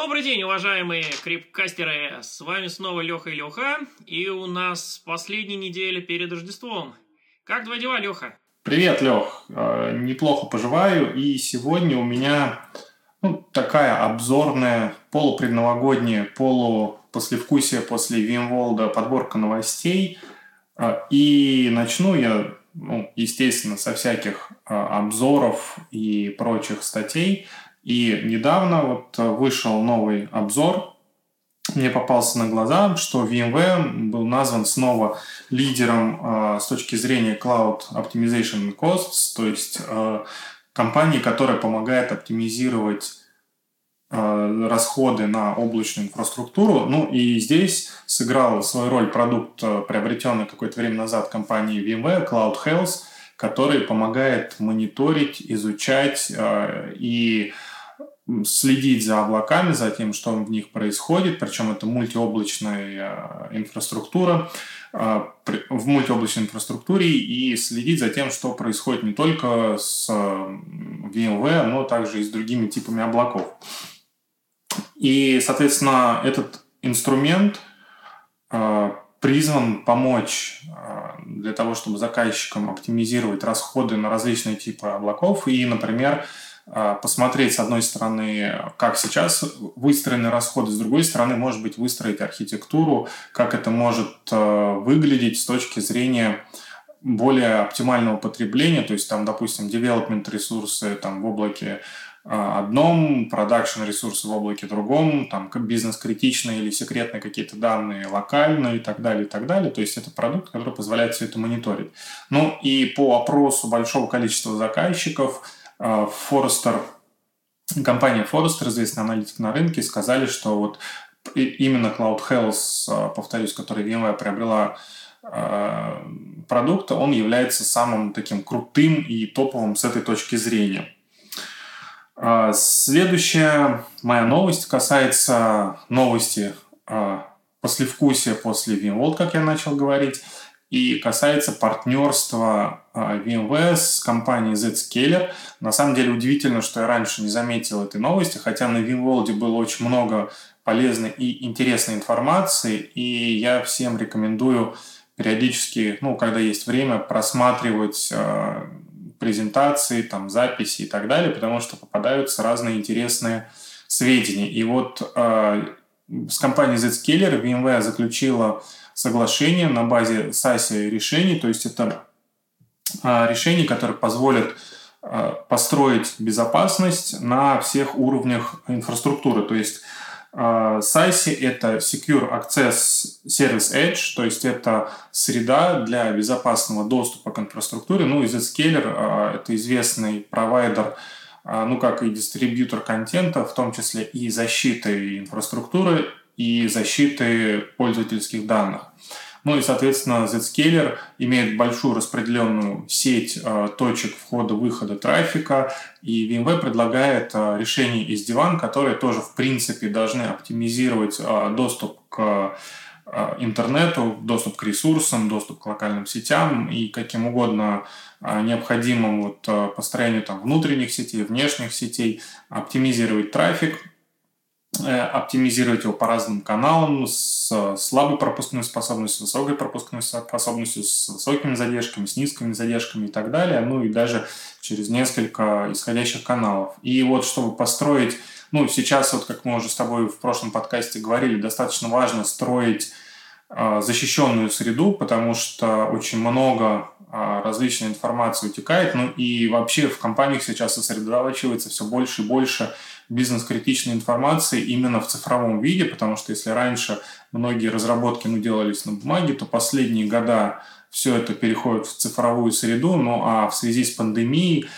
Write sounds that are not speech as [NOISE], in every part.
Добрый день, уважаемые крипкастеры! С вами снова Леха и Леха, и у нас последняя неделя перед Рождеством. Как твои дела, Леха? Привет, Лех. Э, неплохо поживаю, и сегодня у меня ну, такая обзорная, полупредновогодняя, полупослевкусие после Вимволда подборка новостей. Э, и начну я, ну, естественно, со всяких э, обзоров и прочих статей – и недавно вот э, вышел новый обзор, мне попался на глаза, что VMware был назван снова лидером э, с точки зрения Cloud Optimization Costs, то есть э, компании, которая помогает оптимизировать э, расходы на облачную инфраструктуру. Ну и здесь сыграл свою роль продукт, э, приобретенный какое-то время назад компанией VMware, Cloud Health, который помогает мониторить, изучать э, и следить за облаками, за тем, что в них происходит, причем это мультиоблачная э, инфраструктура, э, в мультиоблачной инфраструктуре и следить за тем, что происходит не только с VMware, но также и с другими типами облаков. И, соответственно, этот инструмент э, призван помочь для того, чтобы заказчикам оптимизировать расходы на различные типы облаков и, например, посмотреть, с одной стороны, как сейчас выстроены расходы, с другой стороны, может быть, выстроить архитектуру, как это может э, выглядеть с точки зрения более оптимального потребления, то есть там, допустим, development ресурсы там в облаке а, одном, продакшн ресурсы в облаке другом, там бизнес-критичные или секретные какие-то данные локальные и так далее, и так далее. То есть это продукт, который позволяет все это мониторить. Ну и по опросу большого количества заказчиков – Forrester, компания Forrester, известный аналитик на рынке, сказали, что вот именно Cloud Health, а, повторюсь, который VMware приобрела а, продукт, он является самым таким крутым и топовым с этой точки зрения. А, следующая моя новость касается новости послевкусия после VMworld, как я начал говорить и касается партнерства VMware с компанией Zscaler. На самом деле удивительно, что я раньше не заметил этой новости, хотя на VMworld было очень много полезной и интересной информации, и я всем рекомендую периодически, ну, когда есть время, просматривать э, презентации, там, записи и так далее, потому что попадаются разные интересные сведения. И вот э, с компанией Zscaler VMware заключила соглашение на базе SASI решений, то есть это а, решения, которые позволят а, построить безопасность на всех уровнях инфраструктуры. То есть а, – это Secure Access Service Edge, то есть это среда для безопасного доступа к инфраструктуре. Ну и Zscaler – это известный провайдер, ну как и дистрибьютор контента, в том числе и защиты инфраструктуры, и защиты пользовательских данных. Ну и, соответственно, Zscaler имеет большую распределенную сеть э, точек входа-выхода трафика, и VMware предлагает э, решение из Divan, которые тоже, в принципе, должны оптимизировать э, доступ к интернету, доступ к ресурсам, доступ к локальным сетям и каким угодно э, необходимым вот, э, построению там, внутренних сетей, внешних сетей, оптимизировать трафик, Э, оптимизировать его по разным каналам с слабой пропускной способностью, с высокой пропускной способностью, с высокими задержками, с низкими задержками и так далее, ну и даже через несколько исходящих каналов. И вот чтобы построить, ну сейчас вот как мы уже с тобой в прошлом подкасте говорили, достаточно важно строить э, защищенную среду, потому что очень много э, различной информации утекает, ну и вообще в компаниях сейчас сосредотачивается все больше и больше бизнес-критичной информации именно в цифровом виде, потому что если раньше многие разработки ну, делались на бумаге, то последние года все это переходит в цифровую среду, ну а в связи с пандемией,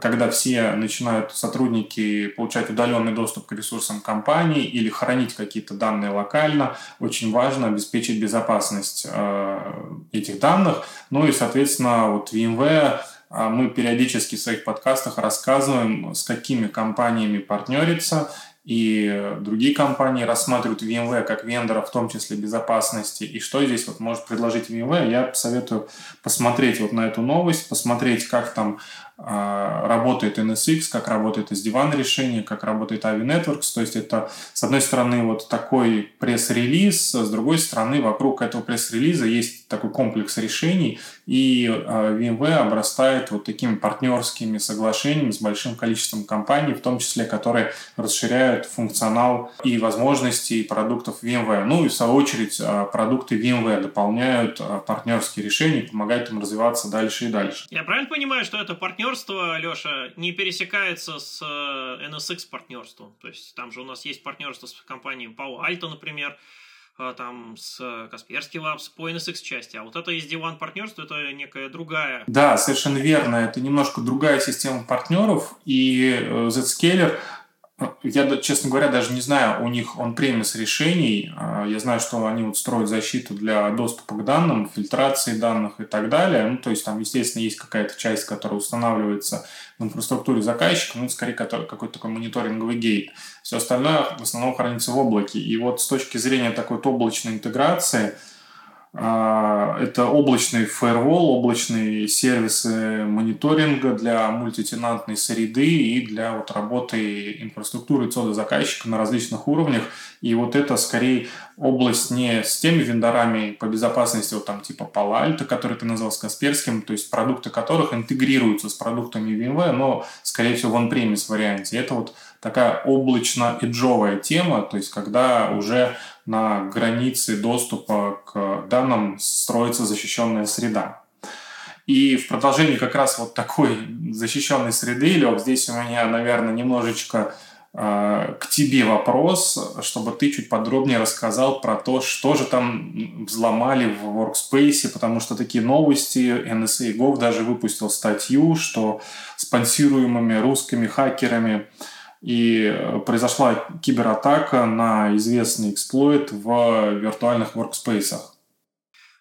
когда все начинают сотрудники получать удаленный доступ к ресурсам компании или хранить какие-то данные локально, очень важно обеспечить безопасность э, этих данных. Ну и, соответственно, вот VMware мы периодически в своих подкастах рассказываем, с какими компаниями партнериться и другие компании рассматривают VMware как вендора, в том числе безопасности. И что здесь вот может предложить VMware? Я советую посмотреть вот на эту новость, посмотреть, как там а, работает NSX, как работает SD-WAN решение, как работает AVI Networks. То есть это, с одной стороны, вот такой пресс-релиз, с другой стороны, вокруг этого пресс-релиза есть такой комплекс решений, и а, VMware обрастает вот такими партнерскими соглашениями с большим количеством компаний, в том числе, которые расширяют функционал и возможности продуктов VMware. Ну и, в свою очередь, а, продукты VMware дополняют партнерские решения, помогают им развиваться дальше и дальше. Я правильно понимаю, что это партнер партнерство, Леша, не пересекается с э, NSX партнерством. То есть там же у нас есть партнерство с компанией Palo Alto, например, э, там с Касперский Labs по NSX части, а вот это SD-WAN партнерство это некая другая. Да, совершенно верно, это немножко другая система партнеров, и э, Zscaler я, честно говоря, даже не знаю, у них он премис решений. А, я знаю, что они вот строят защиту для доступа к данным, фильтрации данных и так далее. Ну, то есть там, естественно, есть какая-то часть, которая устанавливается в инфраструктуре заказчика, ну, скорее какой-то такой мониторинговый гейт. Все остальное в основном хранится в облаке. И вот с точки зрения такой вот облачной интеграции – это облачный фаервол, облачные сервисы мониторинга для мультитенантной среды и для вот работы инфраструктуры ЦОДа заказчика на различных уровнях. И вот это скорее область не с теми вендорами по безопасности, вот там типа Alto, который ты назвал с Касперским, то есть продукты которых интегрируются с продуктами VMware, но, скорее всего, в on-premise варианте. Это вот такая облачно-эджовая тема, то есть когда уже на границе доступа к данным строится защищенная среда. И в продолжении как раз вот такой защищенной среды, Лёг, здесь у меня, наверное, немножечко э, к тебе вопрос, чтобы ты чуть подробнее рассказал про то, что же там взломали в Workspace, потому что такие новости, NSA Gov даже выпустил статью, что спонсируемыми русскими хакерами и э, произошла кибератака на известный эксплойт в виртуальных workspace.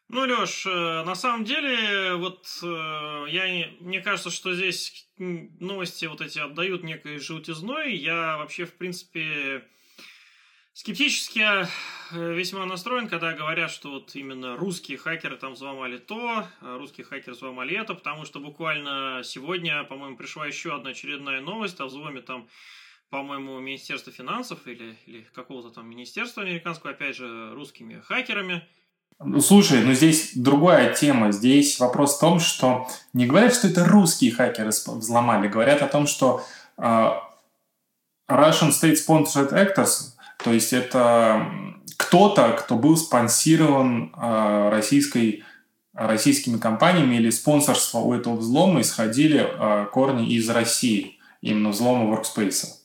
Ну, Леш, э, на самом деле, вот э, я, мне кажется, что здесь новости вот эти отдают некой желтизной. Я вообще, в принципе, скептически весьма настроен, когда говорят, что вот именно русские хакеры там взломали то, а русские хакеры взломали это, потому что буквально сегодня, по-моему, пришла еще одна очередная новость о взломе там по-моему, Министерства финансов или, или какого-то там министерства американского, опять же, русскими хакерами. Ну, слушай, ну здесь другая тема. Здесь вопрос в том, что не говорят, что это русские хакеры взломали, говорят о том, что uh, Russian State Sponsored Actors, то есть это кто-то, кто был спонсирован uh, российской российскими компаниями или спонсорство у этого взлома исходили uh, корни из России, именно взлома Workspace.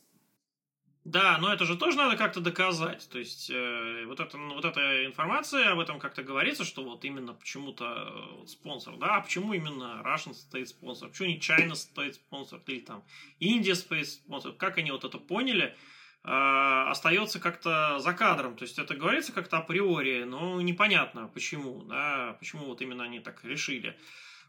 Да, но это же тоже надо как-то доказать. То есть э, вот, это, ну, вот эта информация, об этом как-то говорится, что вот именно почему-то э, спонсор, да, а почему именно Russian стоит спонсор, почему не China стоит спонсор, или там Индия стоит спонсор, как они вот это поняли, э, остается как-то за кадром. То есть это говорится как-то априори, но непонятно почему, да, почему вот именно они так решили.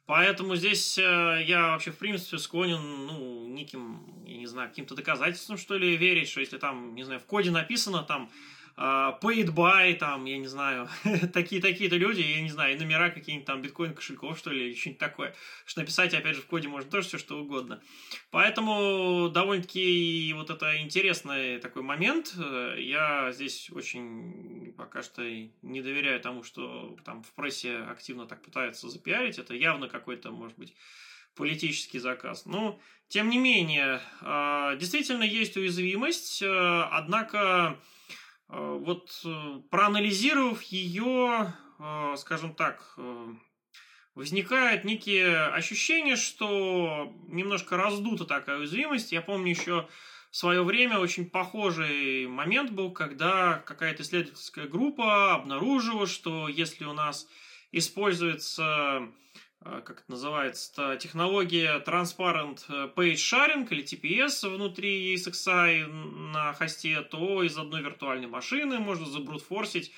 Поэтому здесь э, я вообще, в принципе, склонен, ну, неким, я не знаю, каким-то доказательствам, что ли, верить, что если там, не знаю, в коде написано там Uh, paid by, там, я не знаю, [LAUGHS] такие-такие-то люди, я не знаю, номера какие-нибудь там биткоин кошельков, что ли, или что-нибудь такое. Что написать, опять же, в коде можно тоже все что угодно. Поэтому довольно-таки вот это интересный такой момент. Я здесь очень пока что не доверяю тому, что там в прессе активно так пытаются запиарить. Это явно какой-то, может быть, политический заказ. Но, тем не менее, а, действительно есть уязвимость, э, однако Э, вот э, проанализировав ее, э, скажем так, возникает некие ощущения, что немножко раздута такая уязвимость. Я помню еще в свое время очень похожий момент был, когда какая-то исследовательская группа обнаружила, что если у нас используется Э, как это называется, технология Transparent Page Sharing или TPS внутри ESXi на хосте, то из одной виртуальной машины можно забрутфорсить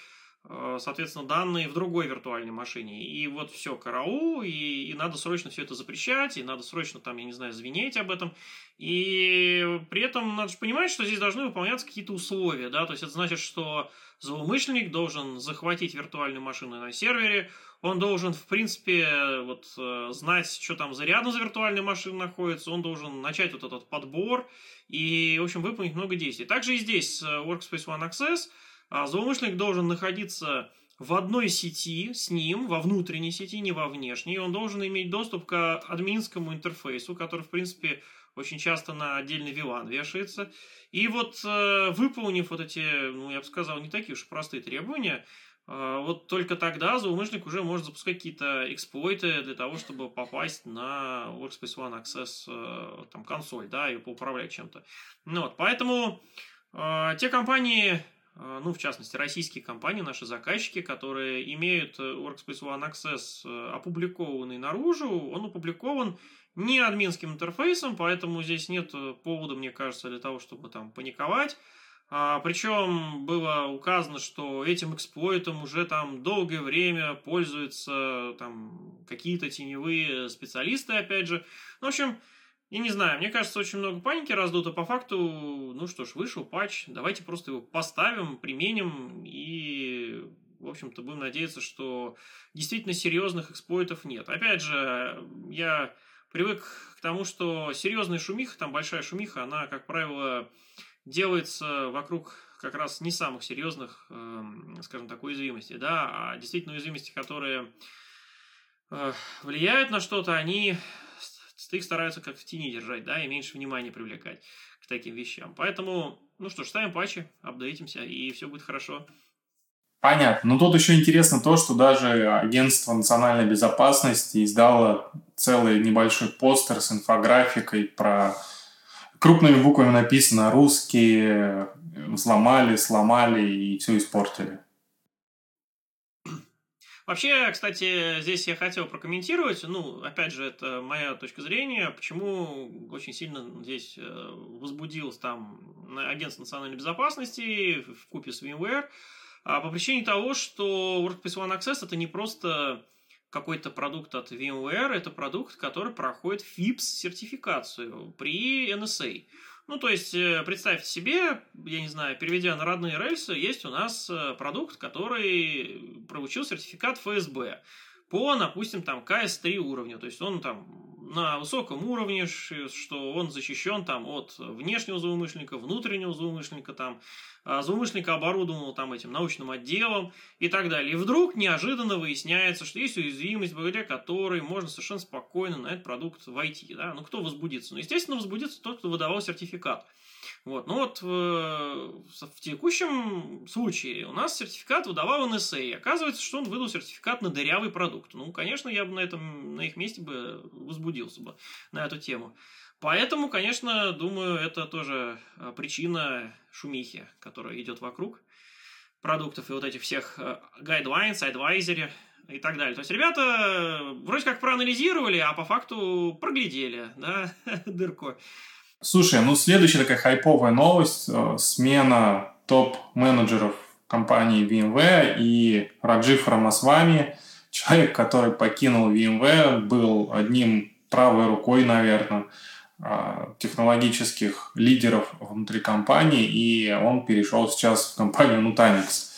Э, соответственно, данные в другой виртуальной машине. И вот все, караул, и, и надо срочно все это запрещать, и надо срочно там, я не знаю, звенеть об этом. И при этом надо же понимать, что здесь должны выполняться какие-то условия, да, то есть это значит, что злоумышленник должен захватить виртуальную машину на сервере, он должен, в принципе, вот э, знать, что там за рядом за виртуальной машиной находится, он должен начать вот этот подбор и, в общем, выполнить много действий. Также и здесь с Workspace ONE Access – а злоумышленник должен находиться в одной сети с ним, во внутренней сети, не во внешней. Он должен иметь доступ к админскому интерфейсу, который, в принципе, очень часто на отдельный VLAN вешается. И вот э, выполнив вот эти, ну, я бы сказал, не такие уж простые требования, э, вот только тогда злоумышленник уже может запускать какие-то эксплойты для того, чтобы попасть на Workspace ONE Access э, там, консоль, да, и поуправлять чем-то. Ну, вот, поэтому те компании, а, ну, в частности, российские компании, наши заказчики, которые имеют э, Workspace ONE Access э, опубликованный наружу, он опубликован не админским интерфейсом, поэтому здесь нет э, повода, мне кажется, для того, чтобы там паниковать. А, причем было указано, что этим эксплойтом уже там долгое время пользуются там какие-то теневые специалисты, опять же. Ну, в общем, я не знаю, мне кажется, очень много паники раздуто. По факту, ну что ж, вышел патч, давайте просто его поставим, применим и, в общем-то, будем надеяться, что действительно серьезных эксплойтов нет. Опять же, я привык к тому, что серьезная шумиха, там большая шумиха, она, как правило, делается вокруг как раз не самых серьезных, эм, скажем так, уязвимостей, да, а действительно уязвимости, которые э, влияют на что-то, они их стараются как в тени держать, да, и меньше внимания привлекать к таким вещам. Поэтому, ну что ж, ставим патчи, апдейтимся, и все будет хорошо. Понятно. Но тут еще интересно то, что даже Агентство национальной безопасности издало целый небольшой постер с инфографикой про крупными буквами написано «Русские взломали, сломали и все испортили». Вообще, кстати, здесь я хотел прокомментировать, ну, опять же, это моя точка зрения, почему очень сильно здесь э, возбудилось там агентство национальной безопасности в купе с VMware, а по причине того, что Workspace ONE Access это не просто какой-то продукт от VMware, это продукт, который проходит FIPS-сертификацию при NSA. Ну, то есть, э, представьте себе, я не знаю, переведя на родные рельсы, есть у нас э, продукт, который получил сертификат ФСБ по, допустим, там КС-3 уровню. То есть он там на высоком уровне, что он защищен там от внешнего злоумышленника, внутреннего злоумышленника, там, а злоумышленника оборудовал там этим научным отделом и так далее. И вдруг неожиданно выясняется, что есть уязвимость, благодаря которой можно совершенно спокойно на этот продукт войти. Да? Ну, кто возбудится? Ну, естественно, возбудится тот, кто выдавал сертификат. Вот. Ну вот в, в текущем случае у нас сертификат выдавал НСА. И оказывается, что он выдал сертификат на дырявый продукт. Ну, конечно, я бы на, этом, на их месте бы возбудился бы на эту тему. Поэтому, конечно, думаю, это тоже а, причина шумихи, которая идет вокруг продуктов и вот этих всех а, guidelines, advisory и так далее. То есть ребята вроде как проанализировали, а по факту проглядели, да, [LAUGHS] дырку. Слушай, ну следующая такая хайповая новость. Э, смена топ-менеджеров компании VMware и Раджиф Рамасвами, человек, который покинул VMware, был одним правой рукой, наверное, э, технологических лидеров внутри компании, и он перешел сейчас в компанию Nutanix.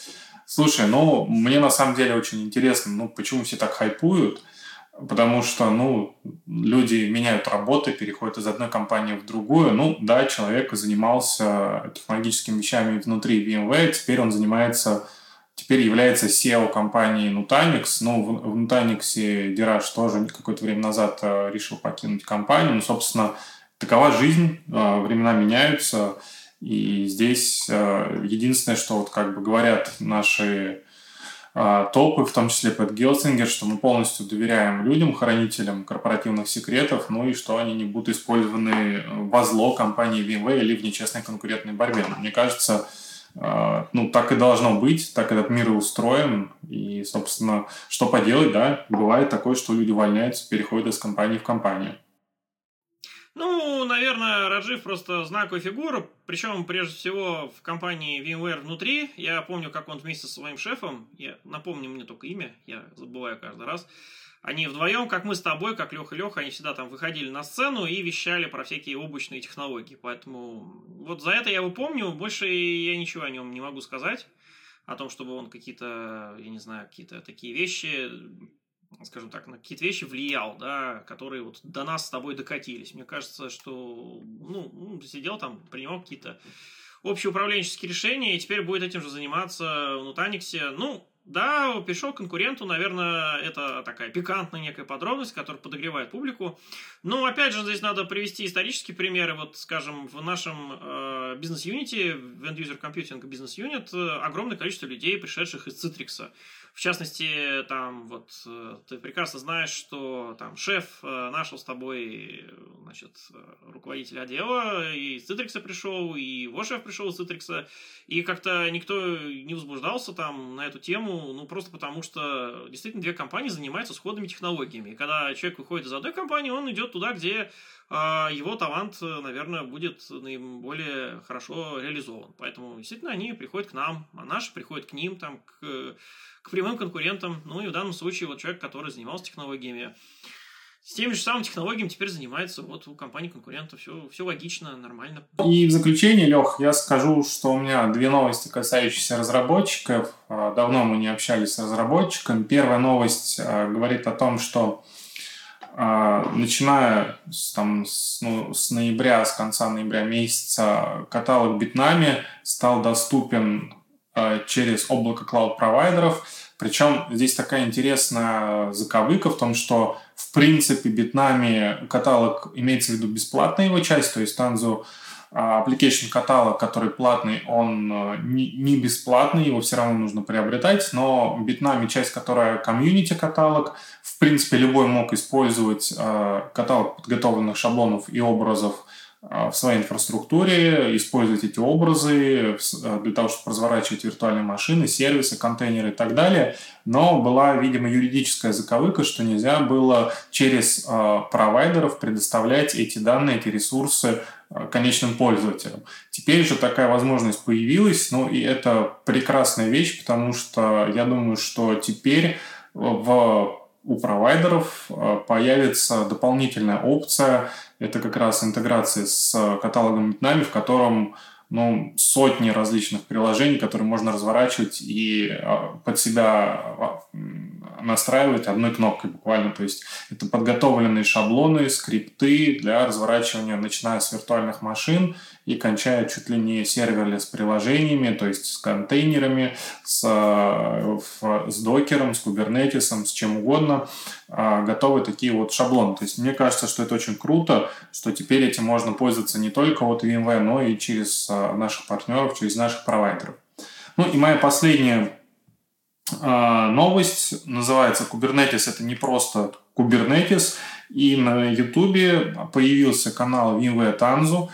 Слушай, ну, мне на самом деле очень интересно, ну, почему все так хайпуют – Потому что, ну, люди меняют работы, переходят из одной компании в другую. Ну, да, человек занимался технологическими вещами внутри VMware, теперь он занимается, теперь является SEO компании Nutanix. Ну, в, в Nutanix Дираж тоже какое-то время назад э, решил покинуть компанию. Ну, собственно, такова жизнь, э, времена меняются. И здесь э, единственное, что вот как бы говорят наши а, топы, в том числе под Гелсингер, что мы полностью доверяем людям, хранителям корпоративных секретов, ну и что они не будут использованы во зло компании VMware или в нечестной конкурентной борьбе. Мне кажется, а, ну, так и должно быть, так этот мир и устроен. И, собственно, что поделать, да, бывает такое, что люди увольняются, переходят из компании в компанию. Ну, наверное, Раджив просто знаковая фигура, причем, прежде всего, в компании VMware внутри. Я помню, как он вместе со своим шефом, я напомню мне только имя, я забываю каждый раз, они вдвоем, как мы с тобой, как Леха и Леха, они всегда там выходили на сцену и вещали про всякие облачные технологии. Поэтому вот за это я его помню, больше я ничего о нем не могу сказать. О том, чтобы он какие-то, я не знаю, какие-то такие вещи скажем так, на какие-то вещи влиял, да, которые вот до нас с тобой докатились. Мне кажется, что, ну, ну сидел там, принимал какие-то общеуправленческие решения, и теперь будет этим же заниматься в Нутаниксе. Ну, да, перешел конкуренту, наверное, это такая пикантная некая подробность, которая подогревает публику. Но, опять же, здесь надо привести исторические примеры. Вот, скажем, в нашем э, бизнес-юните, в End User Computing Business Unit, э, огромное количество людей, пришедших из Citrix. В частности, там вот э, ты прекрасно знаешь, что там шеф э, нашел с тобой, значит, руководитель отдела и из Citrix пришел, и его шеф пришел из Citrix, и как-то никто не возбуждался там на эту тему, ну просто потому что действительно две компании занимаются сходными технологиями. И когда человек выходит из одной компании, он идет туда, где его талант, наверное, будет наиболее хорошо реализован. Поэтому, действительно, они приходят к нам, а наши приходят к ним, там, к к прямым конкурентам. Ну и в данном случае вот человек, который занимался технологиями, с теми же самыми технологиями теперь занимается вот у компании конкурентов. Все, все логично, нормально. И в заключение, Лех, я скажу, что у меня две новости, касающиеся разработчиков. А, давно мы не общались с разработчиком. Первая новость а, говорит о том, что а, начиная с, там, с, ну, с ноября, с конца ноября месяца, каталог Битнами стал доступен Э, через облако клауд-провайдеров. Причем здесь такая интересная заковыка в том, что в принципе Bitnami каталог имеется в виду бесплатная его часть, то есть э, application каталог, который платный, он э, не, бесплатный, его все равно нужно приобретать, но Bitnami часть, которая комьюнити каталог, в принципе любой мог использовать каталог подготовленных шаблонов и образов. а, в своей инфраструктуре, использовать эти образы а, для того, чтобы разворачивать виртуальные машины, сервисы, контейнеры и так далее. Но была, видимо, юридическая заковыка, что нельзя было через э, провайдеров предоставлять эти данные, эти ресурсы конечным пользователям. Теперь же такая возможность появилась, ну и это прекрасная вещь, потому что я думаю, что теперь в у провайдеров появится дополнительная опция это как раз интеграция с каталогом Bitnami, в котором ну, сотни различных приложений, которые можно разворачивать и а, под себя а, настраивать одной кнопкой буквально. То есть это подготовленные шаблоны, скрипты для разворачивания, начиная с виртуальных машин и кончая чуть ли не серверли с приложениями, то есть с контейнерами, с, с докером, с кубернетисом, с чем угодно. А, готовы такие вот шаблоны. То есть мне кажется, что это очень круто, что теперь этим можно пользоваться не только от VMware, но и через а, наших партнеров, через наших провайдеров. Ну и моя последняя а, новость называется Kubernetes. Это не просто Kubernetes. И на YouTube появился канал VMware Tanzu,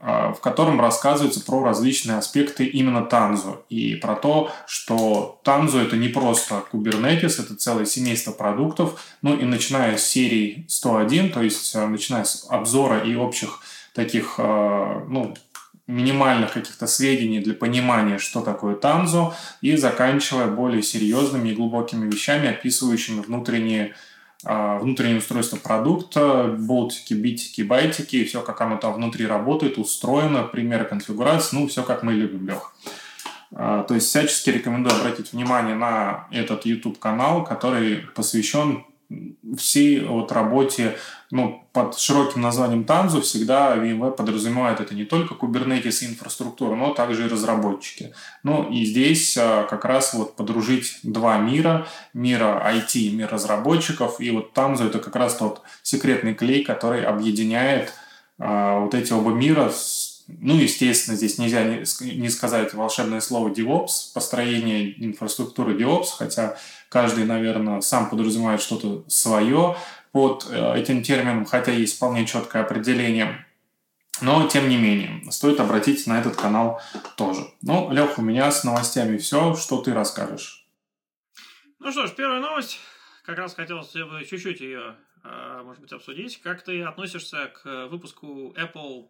а, в котором рассказывается про различные аспекты именно Танзу и про то, что Танзу это не просто Kubernetes, это целое семейство продуктов, ну и начиная с серии 101, то есть а, начиная с обзора и общих таких, ну, минимальных каких-то сведений для понимания, что такое Танзу, и заканчивая более серьезными и глубокими вещами, описывающими внутренние а, внутреннее устройство продукта, болтики, битики, байтики, и все, как оно там внутри работает, устроено, примеры конфигурации, ну, все, как мы любим, Лех. А, то есть всячески рекомендую обратить внимание на этот YouTube-канал, который посвящен всей вот работе ну, под широким названием Tanzu всегда VMware подразумевает это не только Kubernetes и инфраструктура, но также и разработчики. Ну и здесь а, как раз вот подружить два мира, мира IT и мир разработчиков, и вот Tanzu это как раз тот секретный клей, который объединяет а, вот эти оба мира с ну, естественно, здесь нельзя не сказать волшебное слово DevOps, построение инфраструктуры DevOps, хотя каждый, наверное, сам подразумевает что-то свое под э, этим термином, хотя есть вполне четкое определение. Но, тем не менее, стоит обратить на этот канал тоже. Ну, Лех, у меня с новостями все. Что ты расскажешь? Ну что ж, первая новость как раз хотел чуть-чуть ее, а, может быть, обсудить. Как ты относишься к выпуску Apple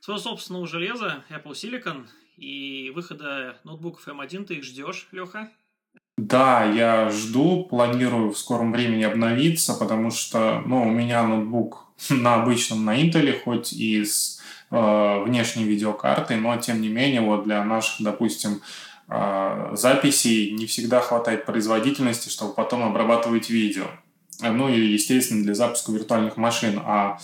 своего собственного железа, Apple Silicon, и выхода ноутбуков M1 ты их ждешь, Леха? Да, я жду, планирую в скором времени обновиться, потому что, ну, у меня ноутбук [LAUGHS] на обычном, на Intel, хоть и с э, внешней видеокартой, но тем не менее, вот для наших, допустим, э, записей не всегда хватает производительности, чтобы потом обрабатывать видео. Ну и, естественно, для запуска виртуальных машин. А э,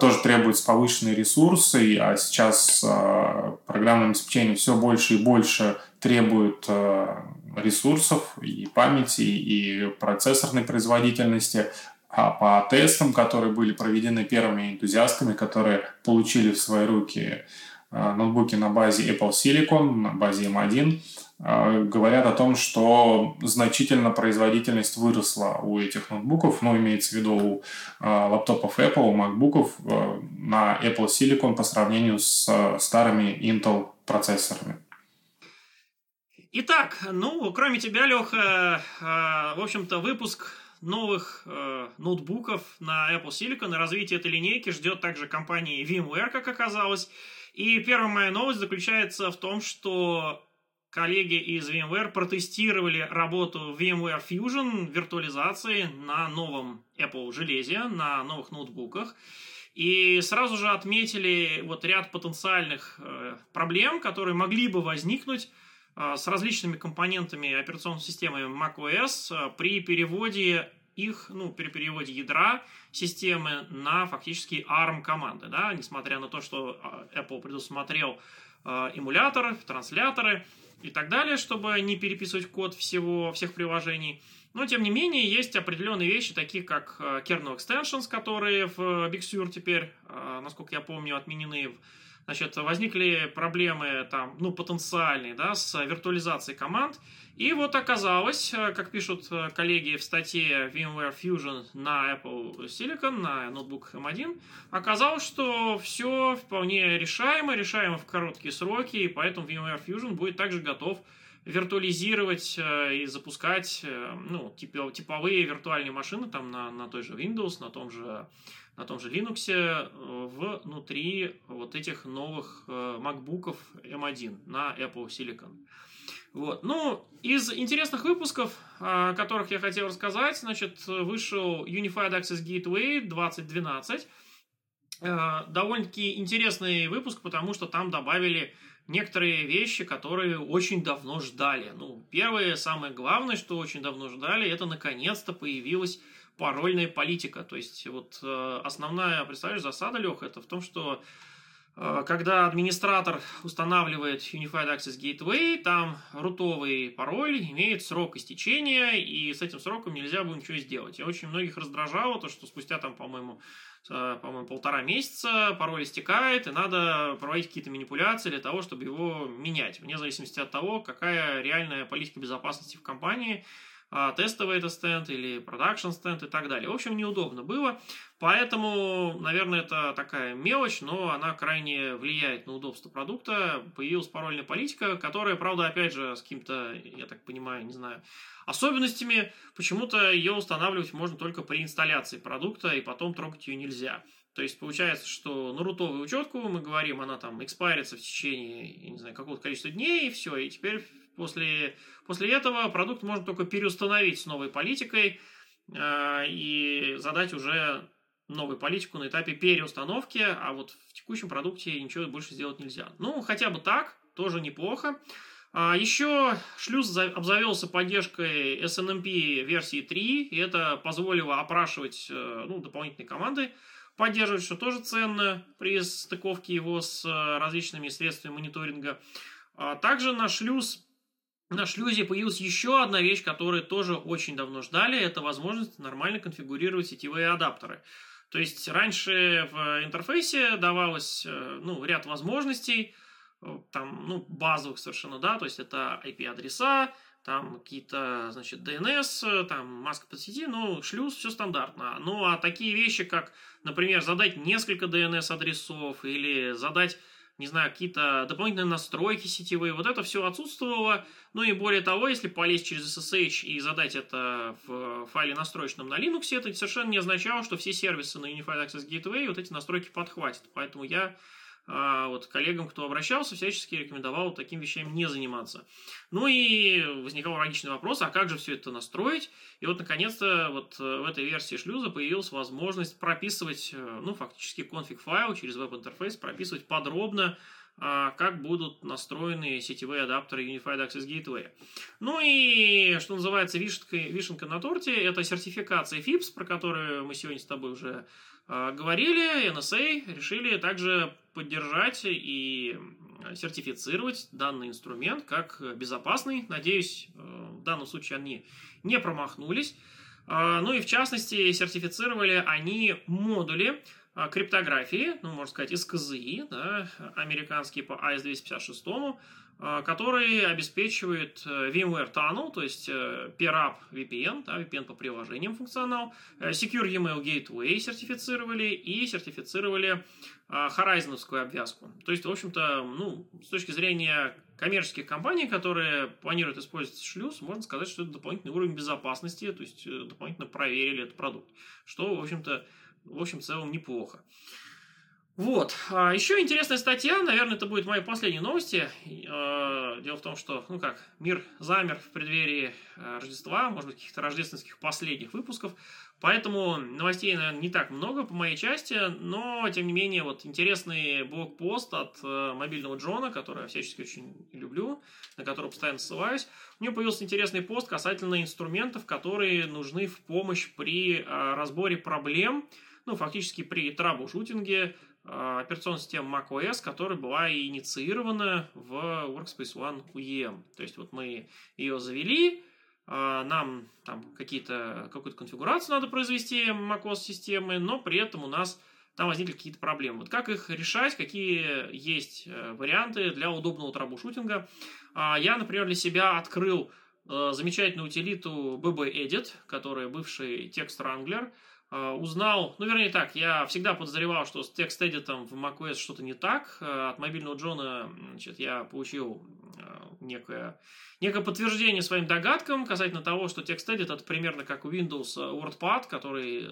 тоже требуются повышенные ресурсы, а сейчас э, программное обеспечение все больше и больше требует э, ресурсов и памяти, и процессорной производительности, а по тестам, которые были проведены первыми энтузиастами, которые получили в свои руки ноутбуки на базе Apple Silicon, на базе M1, э, говорят о том, что значительно производительность выросла у этих ноутбуков, ну, имеется в виду у э, лаптопов Apple, у MacBookов на Apple Silicon по сравнению с старыми Intel процессорами. Итак, ну, кроме тебя, Леха, в общем-то, выпуск новых э, ноутбуков на Apple Silicon. И развитие этой линейки ждет также компании VMware, как оказалось. И первая моя новость заключается в том, что коллеги из VMware протестировали работу VMware Fusion виртуализации на новом Apple железе, на новых ноутбуках. И сразу же отметили вот ряд потенциальных э, проблем, которые могли бы возникнуть а, с различными компонентами операционной системы macOS а, при переводе их, ну, при переводе ядра системы на фактически ARM команды, да, несмотря на то, что а, Apple предусмотрел эмуляторы, трансляторы и так далее, чтобы не переписывать код всего, всех приложений. Но, тем не менее, есть определенные вещи, такие как kernel extensions, которые в Big Sur теперь, насколько я помню, отменены в значит, возникли проблемы там, ну, потенциальные, да, с виртуализацией команд. И вот оказалось, э, как пишут э, коллеги в статье VMware Fusion на Apple Silicon, на ноутбук M1, оказалось, что все вполне решаемо, решаемо в короткие сроки, и поэтому VMware Fusion будет также готов виртуализировать э, и запускать ну, типовые виртуальные машины там на, на той же Windows, на том же на том же Linux э, внутри вот этих новых э, MacBook'ов M1 на Apple Silicon. Вот. Ну, из интересных выпусков, о которых я хотел рассказать, значит, вышел Unified Access Gateway 2012. Э, довольно-таки интересный выпуск, потому что там добавили некоторые вещи, которые очень давно ждали. Ну, первое, самое главное, что очень давно ждали, это наконец-то появилась парольная политика. То есть вот э, основная, представляешь, засада, Леха, это в том, что э, когда администратор устанавливает Unified Access Gateway, там рутовый пароль имеет срок истечения, и с этим сроком нельзя будет ничего сделать. И очень многих раздражало то, что спустя там, по-моему, по-моему, полтора месяца пароль истекает, и надо проводить какие-то манипуляции для того, чтобы его менять, вне зависимости от того, какая реальная политика безопасности в компании – тестовый это стенд или продакшн стенд и так далее. В общем, неудобно было, поэтому, наверное, это такая мелочь, но она крайне влияет на удобство продукта. Появилась парольная политика, которая, правда, опять же, с каким-то, я так понимаю, не знаю, особенностями, почему-то ее устанавливать можно только при инсталляции продукта, и потом трогать ее нельзя. То есть получается, что на рутовую учетку мы говорим, она там экспайрится в течение, не знаю, какого-то количества дней, и все, и теперь После, после этого продукт можно только переустановить с новой политикой э, и задать уже новую политику на этапе переустановки, а вот в текущем продукте ничего больше сделать нельзя. Ну, хотя бы так, тоже неплохо. А еще шлюз обзавелся поддержкой SNMP версии 3, и это позволило опрашивать э, ну, дополнительные команды, поддерживать, что тоже ценно при стыковке его с э, различными средствами мониторинга. А также на шлюз на шлюзе появилась еще одна вещь, которую тоже очень давно ждали. Это возможность нормально конфигурировать сетевые адаптеры. То есть раньше в интерфейсе давалось э, ну, ряд возможностей, э, там, ну, базовых совершенно, да, то есть это IP-адреса, там какие-то, значит, DNS, там маска под сети, ну, шлюз, все стандартно. Ну, а такие вещи, как, например, задать несколько DNS-адресов или задать не знаю, какие-то дополнительные настройки сетевые, вот это все отсутствовало. Ну и более того, если полезть через SSH и задать это в файле настроечном на Linux, это совершенно не означало, что все сервисы на Unified Access Gateway вот эти настройки подхватят. Поэтому я а, вот коллегам, кто обращался, всячески рекомендовал таким вещами не заниматься. Ну и возникал логичный вопрос, а как же все это настроить? И вот, наконец-то, вот э, в этой версии шлюза появилась возможность прописывать, э, ну, фактически конфиг-файл через веб-интерфейс, прописывать подробно, а, как будут настроены сетевые адаптеры Unified Access Gateway. Ну и, что называется, вишенка, вишенка на торте, это сертификация FIPS, про которую мы сегодня с тобой уже говорили, NSA решили также поддержать и сертифицировать данный инструмент как безопасный. Надеюсь, э, в данном случае они не промахнулись. А, ну и в частности, сертифицировали они модули а, криптографии, ну, можно сказать, из КЗИ, да, американские по AS-256, а, который обеспечивает э, VMware Tunnel, то есть э, PRAP VPN, да, VPN по приложениям функционал, э, Secure Email Gateway сертифицировали и сертифицировали Horizon обвязку. То есть, в общем-то, ну, с точки зрения коммерческих компаний, которые планируют использовать шлюз, можно сказать, что это дополнительный уровень безопасности, то есть дополнительно проверили этот продукт, что, в общем-то, в общем, в целом неплохо. Вот. А еще интересная статья, наверное, это будет мои последние новости. А, дело в том, что, ну как, мир замер в преддверии а, Рождества, может быть, каких-то рождественских последних выпусков. Поэтому новостей, наверное, не так много по моей части, но, тем не менее, вот интересный блокпост от э, мобильного Джона, который я всячески очень люблю, на который постоянно ссылаюсь. У него появился интересный пост касательно инструментов, которые нужны в помощь при разборе проблем, ну, фактически при трабл-шутинге Э, операционной системы macOS, которая была инициирована в Workspace ONE UEM. То есть вот мы ее завели, э, нам там какие-то, какую-то конфигурацию надо произвести macOS системы, но при этом у нас там возникли какие-то проблемы. Вот как их решать, какие есть э, варианты для удобного трабл-шутинга. Я, например, для себя открыл замечательную утилиту BB-Edit, которая бывший текст Wrangler, Э, узнал, ну, вернее так, я всегда подозревал, что с текст-эдитом в macOS что-то не так. Э, от мобильного Джона значит, я получил э, некое, некое подтверждение своим догадкам касательно того, что текст-эдит это примерно как у Windows WordPad, который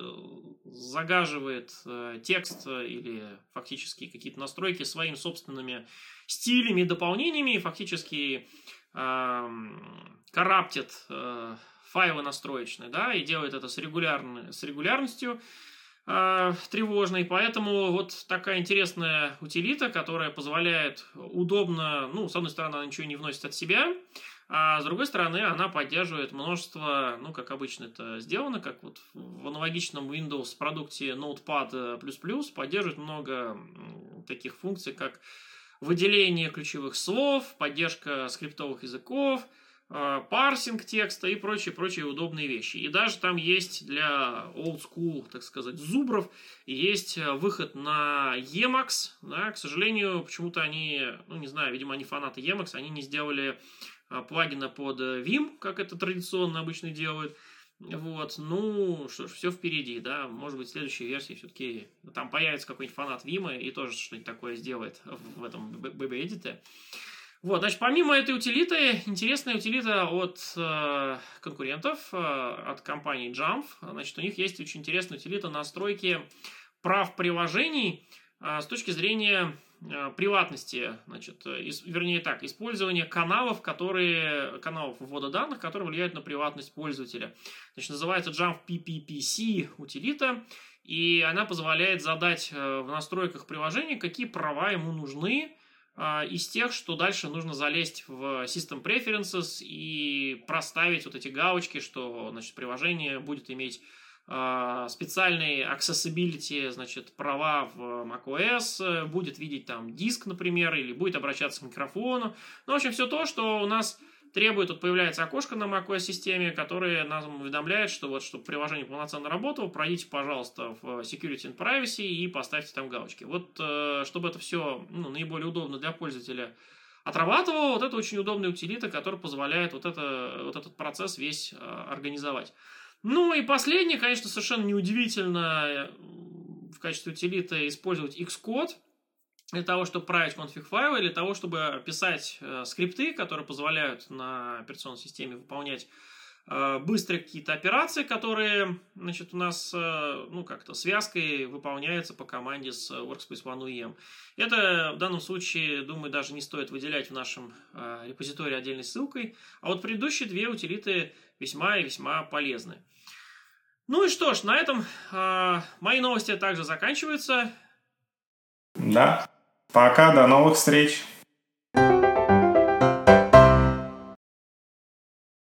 загаживает текст или фактически какие-то настройки своими собственными стилями и дополнениями, и фактически караптит файлы настроечные, да, и делает это с, регулярной, с регулярностью э, тревожной. Поэтому вот такая интересная утилита, которая позволяет удобно, ну, с одной стороны, она ничего не вносит от себя, а с другой стороны, она поддерживает множество, ну, как обычно это сделано, как вот в аналогичном Windows продукте Notepad++, поддерживает много таких функций, как выделение ключевых слов, поддержка скриптовых языков – Э, парсинг текста и прочие-прочие удобные вещи. И даже там есть для old school, так сказать, зубров, есть э, выход на Emacs. Да, к сожалению, почему-то они, ну не знаю, видимо, они фанаты Emacs, они не сделали э, плагина под Vim, как это традиционно обычно делают. Вот, ну, что ж, все впереди, да, может быть, в следующей версии все-таки там появится какой-нибудь фанат Вима и тоже что-нибудь такое сделает в этом BB-эдите. Вот, значит, помимо этой утилиты, интересная утилита от э, конкурентов, э, от компании Jump. Значит, у них есть очень интересная утилита настройки прав приложений э, с точки зрения э, приватности, значит, ис, вернее так, использования каналов, которые, каналов ввода данных, которые влияют на приватность пользователя. Значит, называется Jump PPPC утилита, и она позволяет задать э, в настройках приложения, какие права ему нужны, из тех, что дальше нужно залезть в System Preferences и проставить вот эти галочки, что значит, приложение будет иметь а, специальные accessibility, значит, права в macOS, будет видеть там диск, например, или будет обращаться к микрофону. Ну, в общем, все то, что у нас требует, тут появляется окошко на macOS системе, которое нам уведомляет, что вот, чтобы приложение полноценно работало, пройдите, пожалуйста, в Security and Privacy и поставьте там галочки. Вот, э, чтобы это все ну, наиболее удобно для пользователя отрабатывало, вот это очень удобная утилита, которая позволяет вот, это, вот этот процесс весь э, организовать. Ну и последнее, конечно, совершенно неудивительно э, в качестве утилиты использовать Xcode – для того, чтобы править конфиг файлы, для того, чтобы писать э, скрипты, которые позволяют на операционной системе выполнять э, быстрые какие-то операции, которые, значит, у нас, э, ну, как-то связкой выполняются по команде с Workspace ONE UEM. Это в данном случае, думаю, даже не стоит выделять в нашем э, репозитории отдельной ссылкой. А вот предыдущие две утилиты весьма и весьма полезны. Ну и что ж, на этом э, мои новости также заканчиваются. Да. Пока, до новых встреч.